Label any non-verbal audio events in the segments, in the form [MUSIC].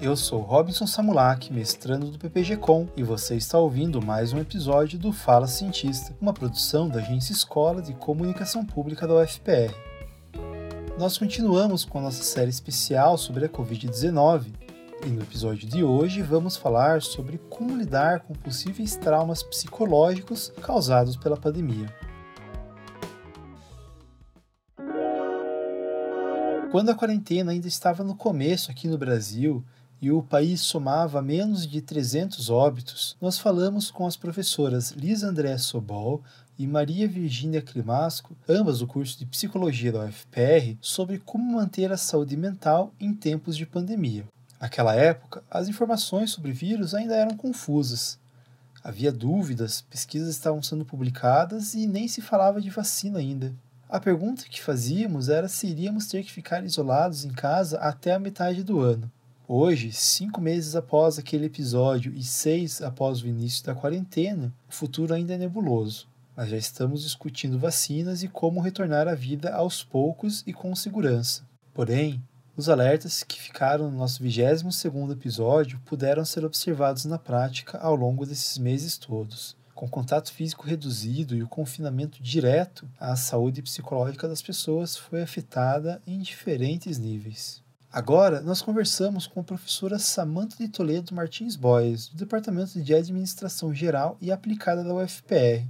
Eu sou Robinson Samulak, mestrando do PPG-Com, e você está ouvindo mais um episódio do Fala Cientista, uma produção da Agência Escola de Comunicação Pública da UFPR. Nós continuamos com a nossa série especial sobre a Covid-19, e no episódio de hoje vamos falar sobre como lidar com possíveis traumas psicológicos causados pela pandemia. Quando a quarentena ainda estava no começo aqui no Brasil e o país somava menos de 300 óbitos, nós falamos com as professoras Liz André Sobol e Maria Virgínia Climasco, ambas do curso de Psicologia da UFPR, sobre como manter a saúde mental em tempos de pandemia. Naquela época, as informações sobre vírus ainda eram confusas. Havia dúvidas, pesquisas estavam sendo publicadas e nem se falava de vacina ainda. A pergunta que fazíamos era se iríamos ter que ficar isolados em casa até a metade do ano. Hoje, cinco meses após aquele episódio e seis após o início da quarentena, o futuro ainda é nebuloso, mas já estamos discutindo vacinas e como retornar à vida aos poucos e com segurança. Porém, os alertas que ficaram no nosso 22º episódio puderam ser observados na prática ao longo desses meses todos com contato físico reduzido e o confinamento direto, a saúde psicológica das pessoas foi afetada em diferentes níveis. Agora, nós conversamos com a professora Samantha de Toledo Martins Boys, do Departamento de Administração Geral e Aplicada da UFPR,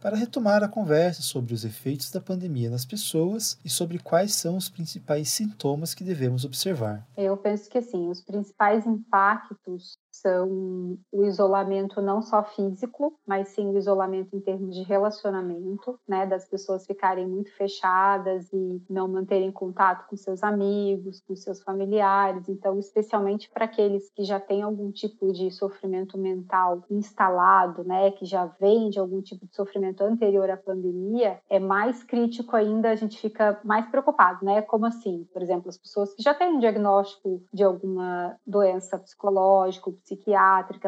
para retomar a conversa sobre os efeitos da pandemia nas pessoas e sobre quais são os principais sintomas que devemos observar. Eu penso que assim, os principais impactos são o isolamento não só físico, mas sim o isolamento em termos de relacionamento, né, das pessoas ficarem muito fechadas e não manterem contato com seus amigos, com seus familiares. Então, especialmente para aqueles que já têm algum tipo de sofrimento mental instalado, né, que já vem de algum tipo de sofrimento anterior à pandemia, é mais crítico ainda, a gente fica mais preocupado, né? Como assim? Por exemplo, as pessoas que já têm um diagnóstico de alguma doença psicológica, psiquiátrica,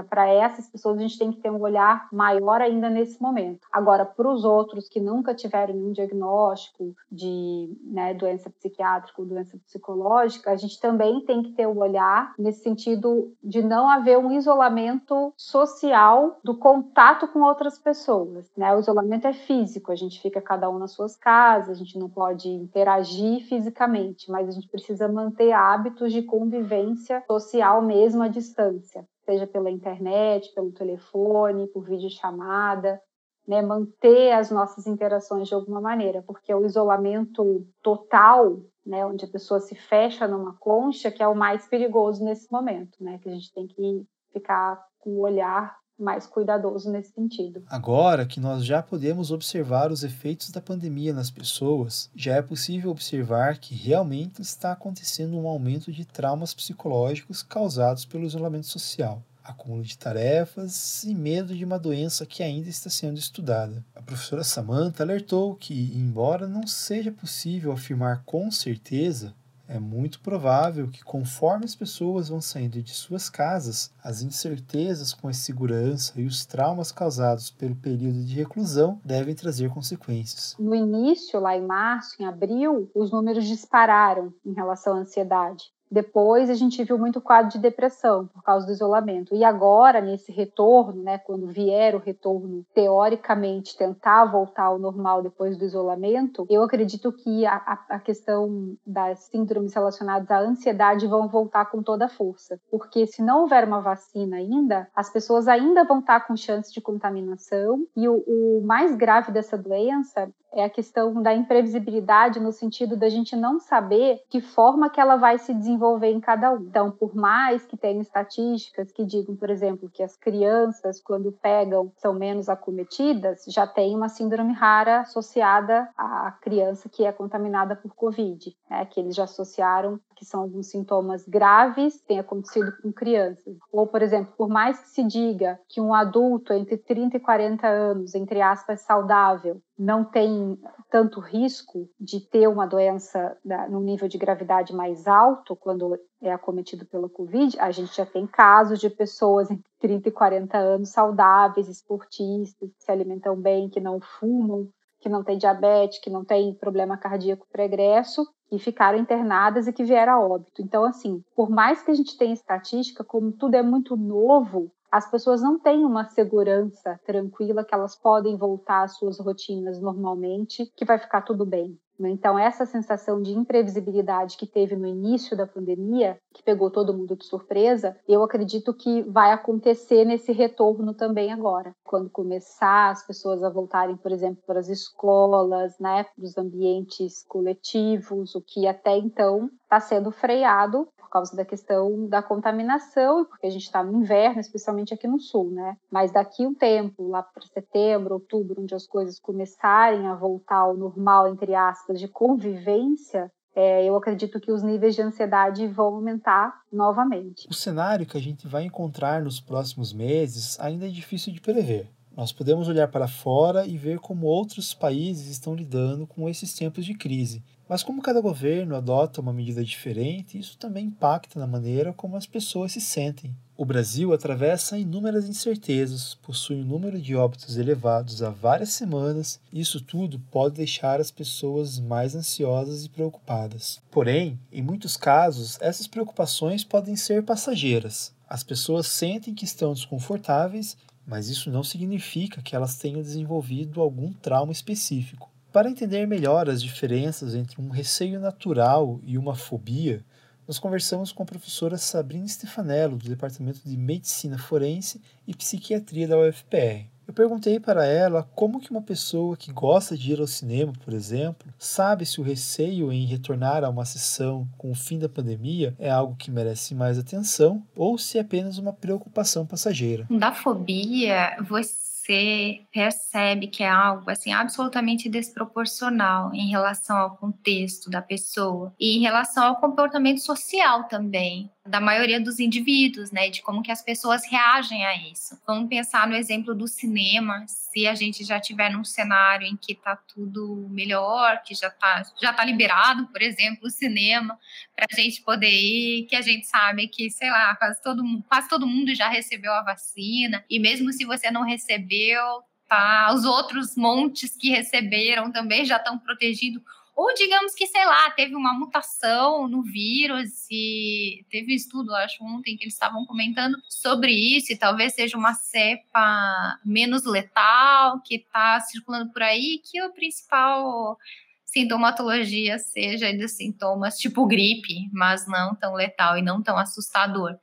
para essas pessoas a gente tem que ter um olhar maior ainda nesse momento. Agora, para os outros que nunca tiveram nenhum diagnóstico de né, doença psiquiátrica ou doença psicológica, a gente também tem que ter um olhar nesse sentido de não haver um isolamento social do contato com outras pessoas. Né? O isolamento é físico, a gente fica cada um nas suas casas, a gente não pode interagir fisicamente, mas a gente precisa manter hábitos de convivência social mesmo à distância seja pela internet, pelo telefone, por videochamada, né, manter as nossas interações de alguma maneira, porque o isolamento total, né, onde a pessoa se fecha numa concha, que é o mais perigoso nesse momento, né, que a gente tem que ficar com o olhar mais cuidadoso nesse sentido. Agora que nós já podemos observar os efeitos da pandemia nas pessoas, já é possível observar que realmente está acontecendo um aumento de traumas psicológicos causados pelo isolamento social acúmulo de tarefas e medo de uma doença que ainda está sendo estudada. A professora Samantha alertou que, embora não seja possível afirmar com certeza, é muito provável que, conforme as pessoas vão saindo de suas casas, as incertezas com a segurança e os traumas causados pelo período de reclusão devem trazer consequências. No início, lá em março, em abril, os números dispararam em relação à ansiedade. Depois a gente viu muito quadro de depressão por causa do isolamento. E agora, nesse retorno, né, quando vier o retorno, teoricamente tentar voltar ao normal depois do isolamento, eu acredito que a, a questão das síndromes relacionadas à ansiedade vão voltar com toda a força. Porque se não houver uma vacina ainda, as pessoas ainda vão estar com chance de contaminação. E o, o mais grave dessa doença é a questão da imprevisibilidade no sentido da gente não saber que forma que ela vai se desenvolver em cada um. Então, por mais que tenha estatísticas que digam, por exemplo, que as crianças quando pegam são menos acometidas, já tem uma síndrome rara associada à criança que é contaminada por COVID, né? que eles já associaram que são alguns sintomas graves, tem acontecido com crianças. Ou, por exemplo, por mais que se diga que um adulto entre 30 e 40 anos, entre aspas, saudável, não tem tanto risco de ter uma doença no nível de gravidade mais alto quando é acometido pela Covid, a gente já tem casos de pessoas entre 30 e 40 anos saudáveis, esportistas, que se alimentam bem, que não fumam, que não têm diabetes, que não têm problema cardíaco pregresso, que ficaram internadas e que vieram a óbito. Então, assim, por mais que a gente tenha estatística, como tudo é muito novo, as pessoas não têm uma segurança tranquila que elas podem voltar às suas rotinas normalmente, que vai ficar tudo bem. Então, essa sensação de imprevisibilidade que teve no início da pandemia, que pegou todo mundo de surpresa, eu acredito que vai acontecer nesse retorno também agora. Quando começar as pessoas a voltarem, por exemplo, para as escolas, né, para os ambientes coletivos, o que até então está sendo freado por causa da questão da contaminação, porque a gente está no inverno, especialmente aqui no sul, né? Mas daqui um tempo, lá para setembro, outubro, onde as coisas começarem a voltar ao normal, entre aspas, de convivência, é, eu acredito que os níveis de ansiedade vão aumentar novamente. O cenário que a gente vai encontrar nos próximos meses ainda é difícil de prever. Nós podemos olhar para fora e ver como outros países estão lidando com esses tempos de crise. Mas como cada governo adota uma medida diferente, isso também impacta na maneira como as pessoas se sentem. O Brasil atravessa inúmeras incertezas, possui um número de óbitos elevados há várias semanas, e isso tudo pode deixar as pessoas mais ansiosas e preocupadas. Porém, em muitos casos, essas preocupações podem ser passageiras. As pessoas sentem que estão desconfortáveis mas isso não significa que elas tenham desenvolvido algum trauma específico. Para entender melhor as diferenças entre um receio natural e uma fobia, nós conversamos com a professora Sabrina Stefanello, do Departamento de Medicina Forense e Psiquiatria da UFPR. Eu perguntei para ela como que uma pessoa que gosta de ir ao cinema, por exemplo, sabe se o receio em retornar a uma sessão com o fim da pandemia é algo que merece mais atenção ou se é apenas uma preocupação passageira. Da fobia, você você percebe que é algo assim absolutamente desproporcional em relação ao contexto da pessoa e em relação ao comportamento social também da maioria dos indivíduos, né, de como que as pessoas reagem a isso. Vamos pensar no exemplo do cinema, se a gente já tiver num cenário em que está tudo melhor, que já está já tá liberado, por exemplo, o cinema, para a gente poder ir, que a gente sabe que, sei lá, quase todo, quase todo mundo já recebeu a vacina, e mesmo se você não recebeu, tá, os outros montes que receberam também já estão protegidos ou digamos que, sei lá, teve uma mutação no vírus e teve um estudo, acho, ontem que eles estavam comentando sobre isso, e talvez seja uma cepa menos letal que está circulando por aí, que o principal sintomatologia seja dos sintomas tipo gripe, mas não tão letal e não tão assustador.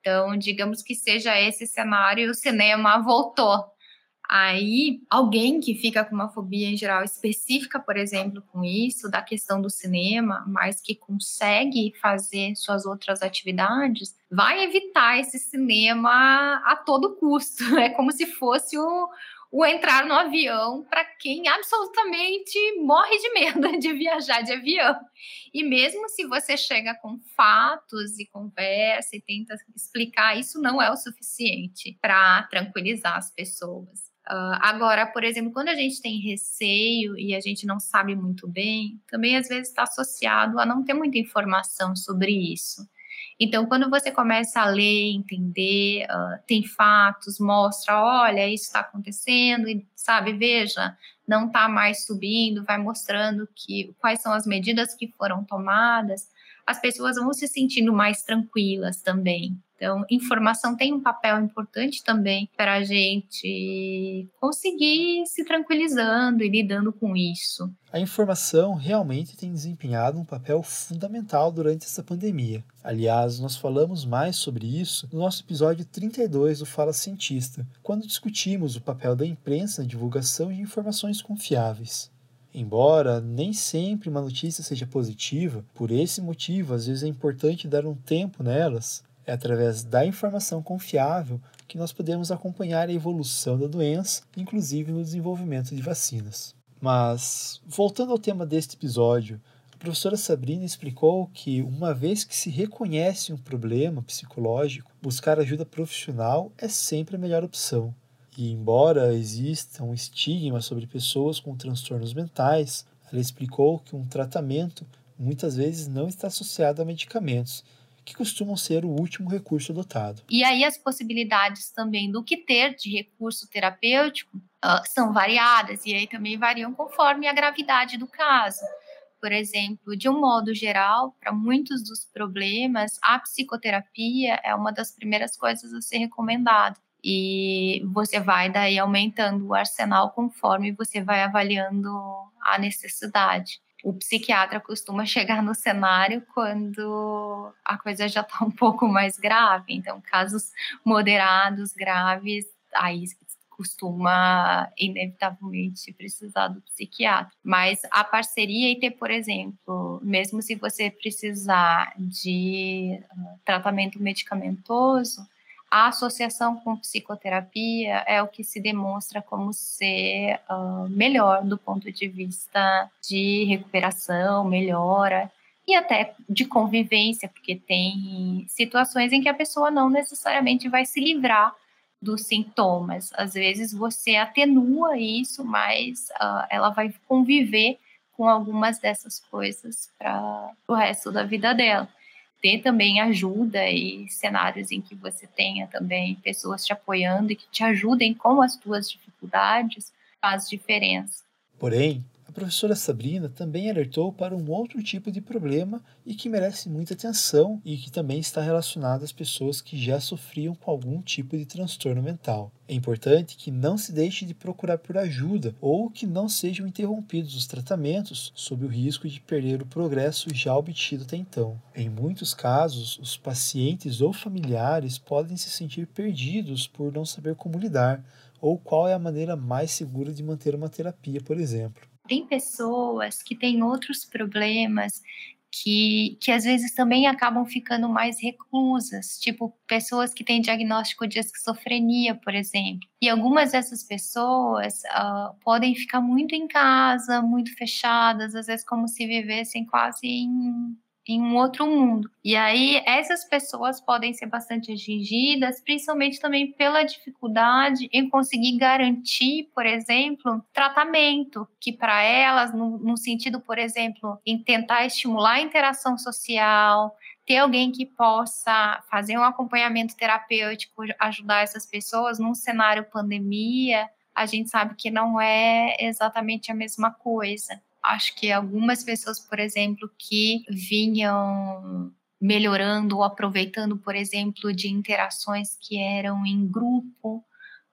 Então, digamos que seja esse cenário, o cinema voltou Aí, alguém que fica com uma fobia em geral específica, por exemplo, com isso, da questão do cinema, mas que consegue fazer suas outras atividades, vai evitar esse cinema a todo custo. [LAUGHS] É como se fosse o, o entrar no avião para quem absolutamente morre de medo [LAUGHS] de viajar de avião. E mesmo se você chega com fatos e conversa e tenta explicar, isso não é o suficiente para tranquilizar as pessoas. Uh, agora, por exemplo, quando a gente tem receio e a gente não sabe muito bem, também às vezes está associado a não ter muita informação sobre isso. Então, quando você começa a ler, entender, uh, tem fatos, mostra, olha, isso está acontecendo, e sabe, veja, não está mais subindo, vai mostrando que quais são as medidas que foram tomadas, as pessoas vão se sentindo mais tranquilas também. Então, informação tem um papel importante também para a gente conseguir se tranquilizando e lidando com isso. A informação realmente tem desempenhado um papel fundamental durante essa pandemia. Aliás, nós falamos mais sobre isso no nosso episódio 32 do Fala Cientista, quando discutimos o papel da imprensa na divulgação de informações confiáveis. Embora nem sempre uma notícia seja positiva, por esse motivo, às vezes é importante dar um tempo nelas é através da informação confiável que nós podemos acompanhar a evolução da doença, inclusive no desenvolvimento de vacinas. Mas, voltando ao tema deste episódio, a professora Sabrina explicou que, uma vez que se reconhece um problema psicológico, buscar ajuda profissional é sempre a melhor opção. E, embora exista um estigma sobre pessoas com transtornos mentais, ela explicou que um tratamento muitas vezes não está associado a medicamentos que costumam ser o último recurso adotado. E aí as possibilidades também do que ter de recurso terapêutico uh, são variadas e aí também variam conforme a gravidade do caso. Por exemplo, de um modo geral, para muitos dos problemas, a psicoterapia é uma das primeiras coisas a ser recomendada. E você vai daí aumentando o arsenal conforme você vai avaliando a necessidade. O psiquiatra costuma chegar no cenário quando a coisa já está um pouco mais grave. Então, casos moderados, graves, aí costuma inevitavelmente precisar do psiquiatra. Mas a parceria e ter, por exemplo, mesmo se você precisar de uh, tratamento medicamentoso, a associação com psicoterapia é o que se demonstra como ser uh, melhor do ponto de vista de recuperação, melhora e até de convivência, porque tem situações em que a pessoa não necessariamente vai se livrar dos sintomas. Às vezes você atenua isso, mas uh, ela vai conviver com algumas dessas coisas para o resto da vida dela. Ter também ajuda e cenários em que você tenha também pessoas te apoiando e que te ajudem com as tuas dificuldades faz diferença. Porém, a professora Sabrina também alertou para um outro tipo de problema e que merece muita atenção e que também está relacionado às pessoas que já sofriam com algum tipo de transtorno mental. É importante que não se deixe de procurar por ajuda ou que não sejam interrompidos os tratamentos sob o risco de perder o progresso já obtido até então. Em muitos casos, os pacientes ou familiares podem se sentir perdidos por não saber como lidar ou qual é a maneira mais segura de manter uma terapia, por exemplo tem pessoas que têm outros problemas que, que às vezes também acabam ficando mais reclusas, tipo pessoas que têm diagnóstico de esquizofrenia, por exemplo. E algumas dessas pessoas uh, podem ficar muito em casa, muito fechadas, às vezes como se vivessem quase em em um outro mundo. E aí essas pessoas podem ser bastante atingidas, principalmente também pela dificuldade em conseguir garantir, por exemplo, tratamento, que para elas, no, no sentido, por exemplo, em tentar estimular a interação social, ter alguém que possa fazer um acompanhamento terapêutico, ajudar essas pessoas num cenário pandemia, a gente sabe que não é exatamente a mesma coisa acho que algumas pessoas, por exemplo, que vinham melhorando ou aproveitando, por exemplo, de interações que eram em grupo,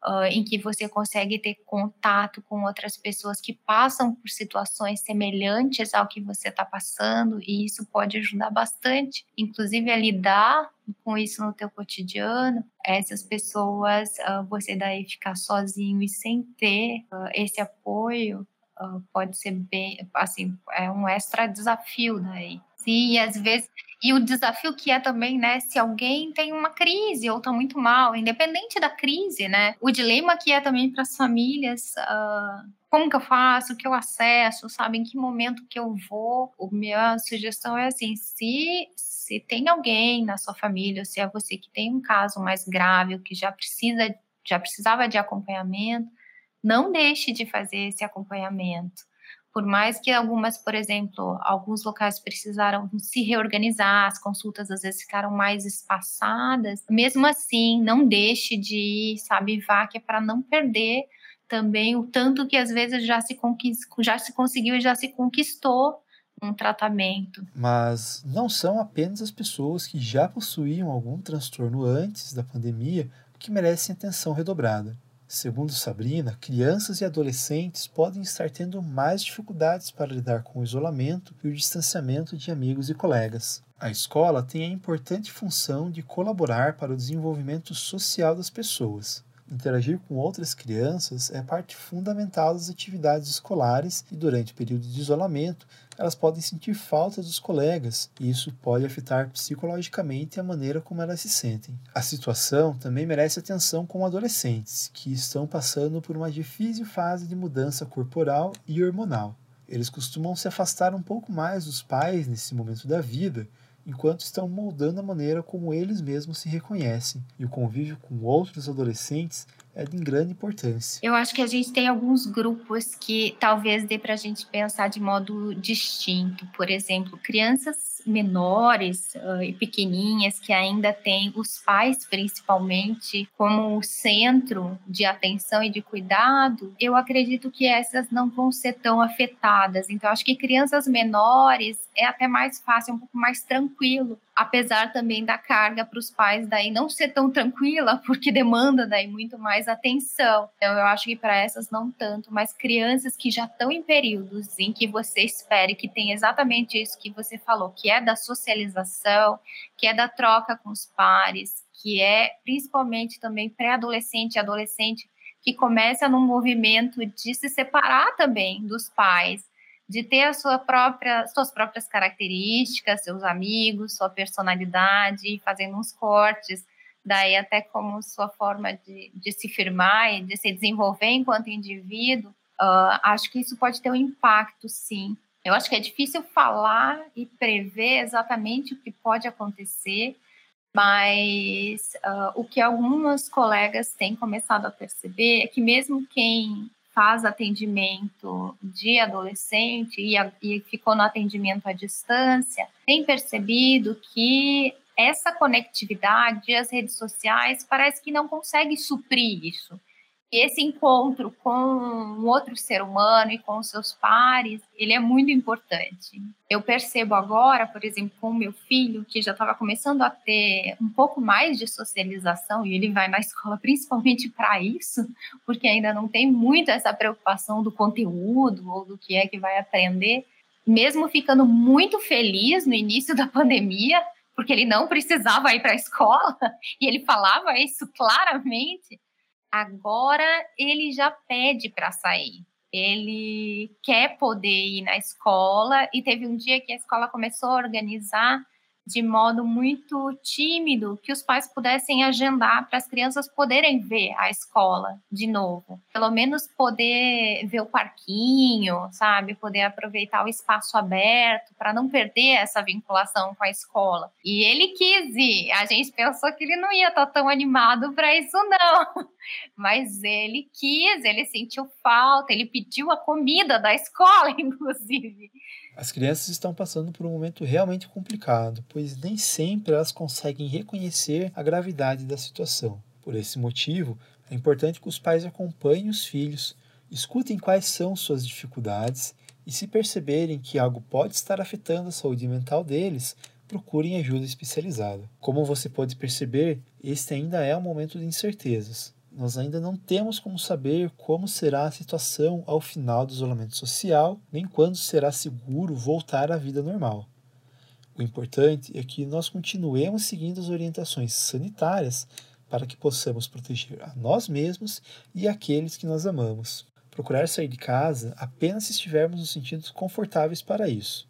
uh, em que você consegue ter contato com outras pessoas que passam por situações semelhantes ao que você está passando, e isso pode ajudar bastante, inclusive a lidar com isso no teu cotidiano. Essas pessoas, uh, você daí ficar sozinho e sem ter uh, esse apoio, uh, pode ser bem, assim, é um extra desafio daí. Sim, e às vezes, e o desafio que é também, né, se alguém tem uma crise ou tá muito mal, independente da crise, né, o dilema que é também para as famílias, uh, como que eu faço, o que eu acesso, sabe, em que momento que eu vou, a minha sugestão é assim, se, se tem alguém na sua família, se é você que tem um caso mais grave, que já precisa, já precisava de acompanhamento, não deixe de fazer esse acompanhamento. Por mais que algumas, por exemplo, alguns locais precisaram se reorganizar, as consultas às vezes ficaram mais espaçadas, mesmo assim, não deixe de ir, sabe, vá, que é para não perder também o tanto que às vezes já se, já se conseguiu e já se conquistou um tratamento. Mas não são apenas as pessoas que já possuíam algum transtorno antes da pandemia que merecem atenção redobrada. Segundo Sabrina, crianças e adolescentes podem estar tendo mais dificuldades para lidar com o isolamento e o distanciamento de amigos e colegas. A escola tem a importante função de colaborar para o desenvolvimento social das pessoas. Interagir com outras crianças é parte fundamental das atividades escolares e, durante o período de isolamento, elas podem sentir falta dos colegas e isso pode afetar psicologicamente a maneira como elas se sentem. A situação também merece atenção com adolescentes que estão passando por uma difícil fase de mudança corporal e hormonal. Eles costumam se afastar um pouco mais dos pais nesse momento da vida, enquanto estão moldando a maneira como eles mesmos se reconhecem, e o convívio com outros adolescentes é de grande importância. Eu acho que a gente tem alguns grupos que talvez dê para a gente pensar de modo distinto. Por exemplo, crianças menores uh, e pequeninhas que ainda têm os pais principalmente como centro de atenção e de cuidado, eu acredito que essas não vão ser tão afetadas. Então acho que crianças menores é até mais fácil, um pouco mais tranquilo, apesar também da carga para os pais daí não ser tão tranquila, porque demanda daí muito mais atenção. Então eu acho que para essas não tanto, mas crianças que já estão em períodos em que você espere que tem exatamente isso que você falou, que é da socialização, que é da troca com os pares, que é principalmente também pré-adolescente e adolescente que começa num movimento de se separar também dos pais de ter sua própria, suas próprias características, seus amigos, sua personalidade, fazendo uns cortes, daí até como sua forma de, de se firmar e de se desenvolver enquanto indivíduo, uh, acho que isso pode ter um impacto, sim. Eu acho que é difícil falar e prever exatamente o que pode acontecer, mas uh, o que algumas colegas têm começado a perceber é que mesmo quem faz atendimento de adolescente e, a, e ficou no atendimento à distância, tem percebido que essa conectividade, as redes sociais, parece que não consegue suprir isso esse encontro com um outro ser humano e com seus pares, ele é muito importante. Eu percebo agora, por exemplo, com o meu filho, que já estava começando a ter um pouco mais de socialização, e ele vai na [LAUGHS] escola principalmente para isso, porque ainda não tem muito essa preocupação do conteúdo ou do que é que vai aprender. Mesmo ficando muito feliz no início da pandemia, porque ele não precisava ir para a escola, [LAUGHS] e ele falava isso claramente, Agora ele já pede para sair. Ele quer poder ir na escola e teve um dia que a escola começou a organizar de modo muito tímido que os pais pudessem agendar para as crianças poderem ver a escola de novo. Pelo menos poder ver o parquinho, sabe? Poder aproveitar o espaço aberto para não perder essa vinculação com a escola. E ele quis ir. A gente pensou que ele não ia estar tão animado para isso, não. [LAUGHS] Mas ele quis, ele sentiu falta, ele pediu a comida da escola, [LAUGHS] inclusive. As crianças estão passando por um momento realmente complicado, pois nem sempre elas conseguem reconhecer a gravidade da situação. Por esse motivo, é importante que os pais acompanhem os filhos, escutem quais são suas dificuldades e, se perceberem que algo pode estar afetando a saúde mental deles, procurem ajuda especializada. Como você pode perceber, este ainda é um momento de incertezas nós ainda não temos como saber como será a situação ao final do isolamento social, nem quando será seguro voltar à vida normal. O importante é que nós continuemos seguindo as orientações sanitárias para que possamos proteger a nós mesmos e aqueles que nós amamos. Procurar sair de casa apenas se estivermos nos sentindo confortáveis para isso.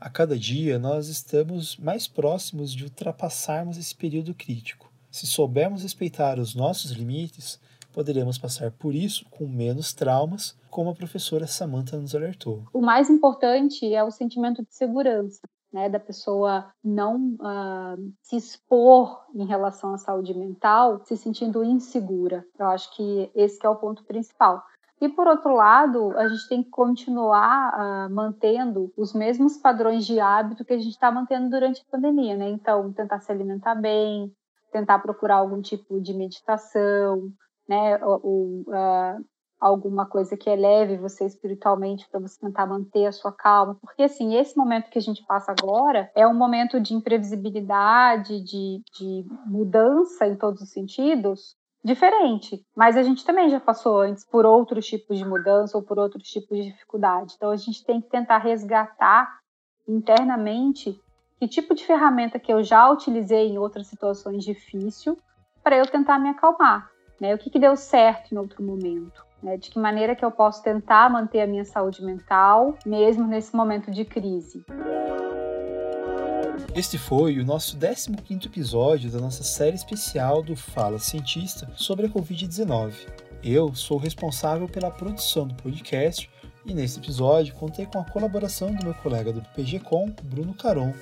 A cada dia nós estamos mais próximos de ultrapassarmos esse período crítico. Se soubermos respeitar os nossos limites, poderemos passar por isso com menos traumas, como a professora Samantha nos alertou. O mais importante é o sentimento de segurança. Né, da pessoa não uh, se expor em relação à saúde mental, se sentindo insegura. Eu acho que esse que é o ponto principal. E por outro lado, a gente tem que continuar uh, mantendo os mesmos padrões de hábito que a gente está mantendo durante a pandemia, né? Então, tentar se alimentar bem, tentar procurar algum tipo de meditação, né, ou, uh, alguma coisa que eleve você espiritualmente para você tentar manter a sua calma, porque assim esse momento que a gente passa agora é um momento de imprevisibilidade, de, de mudança em todos os sentidos, diferente, mas a gente também já passou antes por outros tipos de mudança ou por outros tipos de dificuldade, então a gente tem que tentar resgatar internamente que tipo de ferramenta que eu já utilizei em outras situações difíceis para eu tentar me acalmar, né? O que, que deu certo em outro momento, né? De que maneira que eu posso tentar manter a minha saúde mental mesmo nesse momento de crise. Este foi o nosso 15º episódio da nossa série especial do Fala Cientista sobre a Covid-19. Eu sou responsável pela produção do podcast e nesse episódio contei com a colaboração do meu colega do PGCom, Bruno Caron,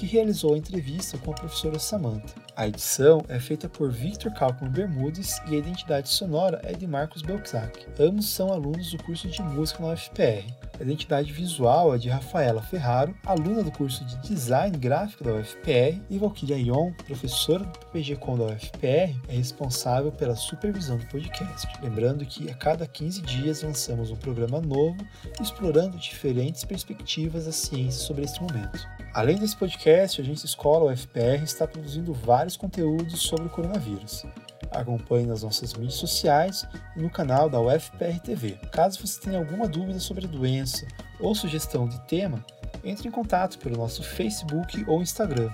que realizou a entrevista com a professora Samantha. A edição é feita por Victor Calcon Bermudes e a identidade sonora é de Marcos Belczak. Ambos são alunos do curso de música na UFPR. A identidade visual é de Rafaela Ferraro, aluna do curso de Design Gráfico da UFPR, e Valkyria Ion, professora do PPG-Com da UFPR, é responsável pela supervisão do podcast. Lembrando que a cada 15 dias lançamos um programa novo explorando diferentes perspectivas da ciência sobre este momento. Além desse podcast, a Agência Escola UFPR está produzindo vários conteúdos sobre o coronavírus. Acompanhe nas nossas mídias sociais e no canal da UFPR TV. Caso você tenha alguma dúvida sobre a doença ou sugestão de tema, entre em contato pelo nosso Facebook ou Instagram.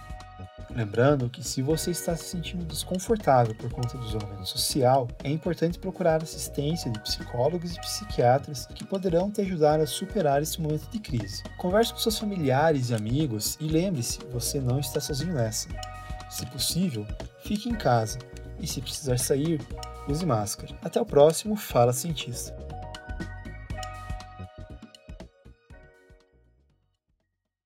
Lembrando que se você está se sentindo desconfortável por conta do isolamento social, é importante procurar assistência de psicólogos e psiquiatras que poderão te ajudar a superar esse momento de crise. Converse com seus familiares e amigos e lembre-se, você não está sozinho nessa. Se possível, fique em casa e se precisar sair, use máscara. Até o próximo Fala Cientista.